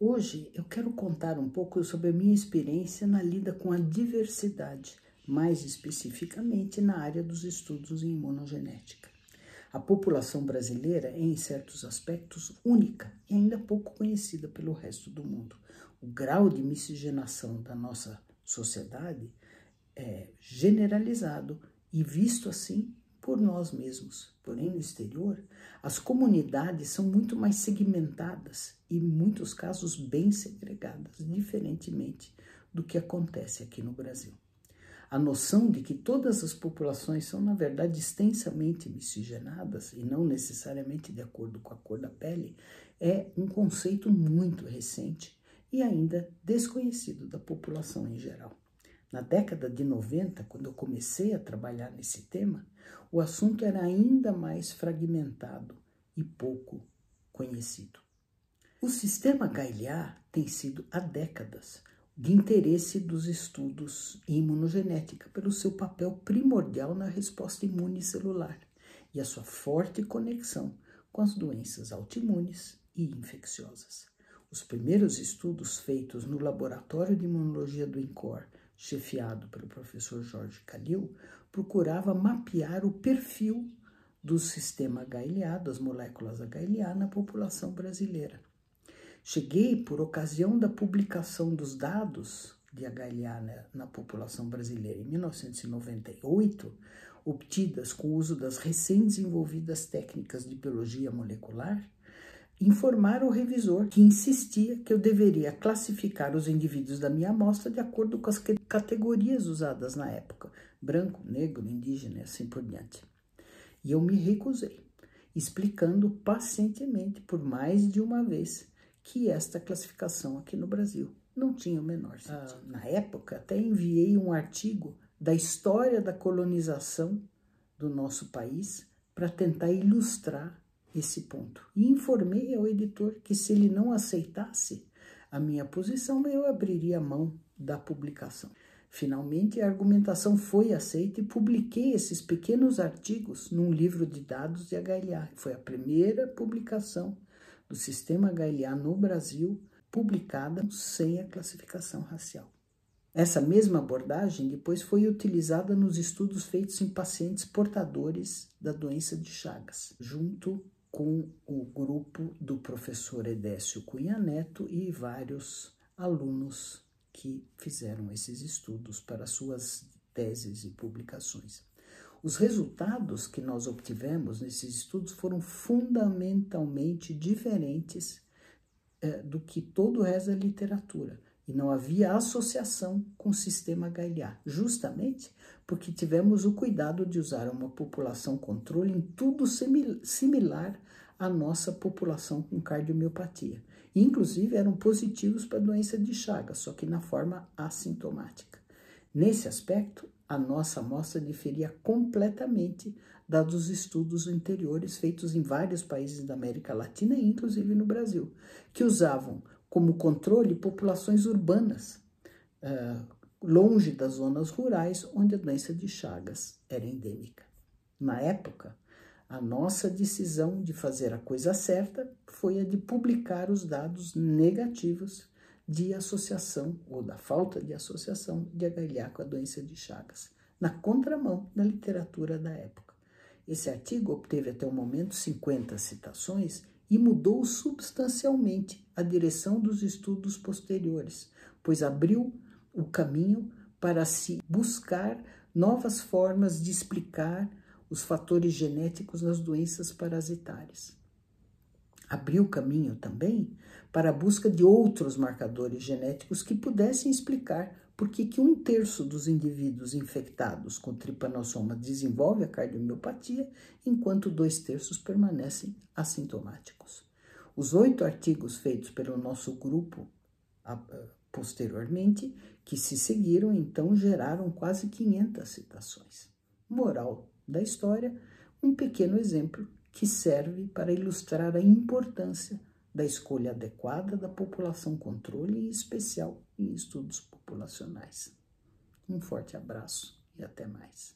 Hoje eu quero contar um pouco sobre a minha experiência na lida com a diversidade, mais especificamente na área dos estudos em imunogenética. A população brasileira é, em certos aspectos, única e ainda pouco conhecida pelo resto do mundo. O grau de miscigenação da nossa sociedade é generalizado e visto assim por nós mesmos. Porém, no exterior, as comunidades são muito mais segmentadas e, em muitos casos, bem segregadas, diferentemente do que acontece aqui no Brasil. A noção de que todas as populações são, na verdade, extensamente miscigenadas e não necessariamente de acordo com a cor da pele é um conceito muito recente e ainda desconhecido da população em geral. Na década de 90, quando eu comecei a trabalhar nesse tema, o assunto era ainda mais fragmentado e pouco conhecido. O sistema Gaillard tem sido há décadas de interesse dos estudos em imunogenética pelo seu papel primordial na resposta imune celular e a sua forte conexão com as doenças autoimunes e infecciosas. Os primeiros estudos feitos no Laboratório de Imunologia do INCOR chefiado pelo professor Jorge Calil, procurava mapear o perfil do sistema HLA, das moléculas HLA, na população brasileira. Cheguei, por ocasião da publicação dos dados de HLA né, na população brasileira em 1998, obtidas com o uso das recém-desenvolvidas técnicas de biologia molecular, informar o revisor que insistia que eu deveria classificar os indivíduos da minha amostra de acordo com as categorias usadas na época: branco, negro, indígena e assim por diante. E eu me recusei, explicando pacientemente por mais de uma vez que esta classificação aqui no Brasil não tinha o menor sentido. Ah. Na época, até enviei um artigo da história da colonização do nosso país para tentar ilustrar esse ponto. E informei ao editor que se ele não aceitasse a minha posição, eu abriria mão da publicação. Finalmente, a argumentação foi aceita e publiquei esses pequenos artigos num livro de dados de HLA. Foi a primeira publicação do sistema HLA no Brasil publicada sem a classificação racial. Essa mesma abordagem depois foi utilizada nos estudos feitos em pacientes portadores da doença de Chagas, junto com o grupo do professor Edécio Cunha Neto e vários alunos que fizeram esses estudos para suas teses e publicações. Os resultados que nós obtivemos nesses estudos foram fundamentalmente diferentes eh, do que todo o resto da literatura e não havia associação com o sistema Gaillard, justamente porque tivemos o cuidado de usar uma população controle em tudo similar à nossa população com cardiomiopatia. Inclusive eram positivos para a doença de Chagas, só que na forma assintomática. Nesse aspecto, a nossa amostra diferia completamente da dos estudos anteriores feitos em vários países da América Latina e inclusive no Brasil, que usavam como controle populações urbanas, uh, longe das zonas rurais onde a doença de Chagas era endêmica. Na época, a nossa decisão de fazer a coisa certa foi a de publicar os dados negativos de associação ou da falta de associação de HLA com a doença de Chagas, na contramão da literatura da época. Esse artigo obteve até o momento 50 citações e mudou substancialmente a direção dos estudos posteriores, pois abriu o caminho para se buscar novas formas de explicar os fatores genéticos nas doenças parasitárias. Abriu o caminho também para a busca de outros marcadores genéticos que pudessem explicar por que, que um terço dos indivíduos infectados com tripanossoma desenvolve a cardiomiopatia, enquanto dois terços permanecem assintomáticos. Os oito artigos feitos pelo nosso grupo posteriormente, que se seguiram, então geraram quase 500 citações. Moral da história, um pequeno exemplo que serve para ilustrar a importância da escolha adequada da população controle, em especial em estudos populacionais. Um forte abraço e até mais.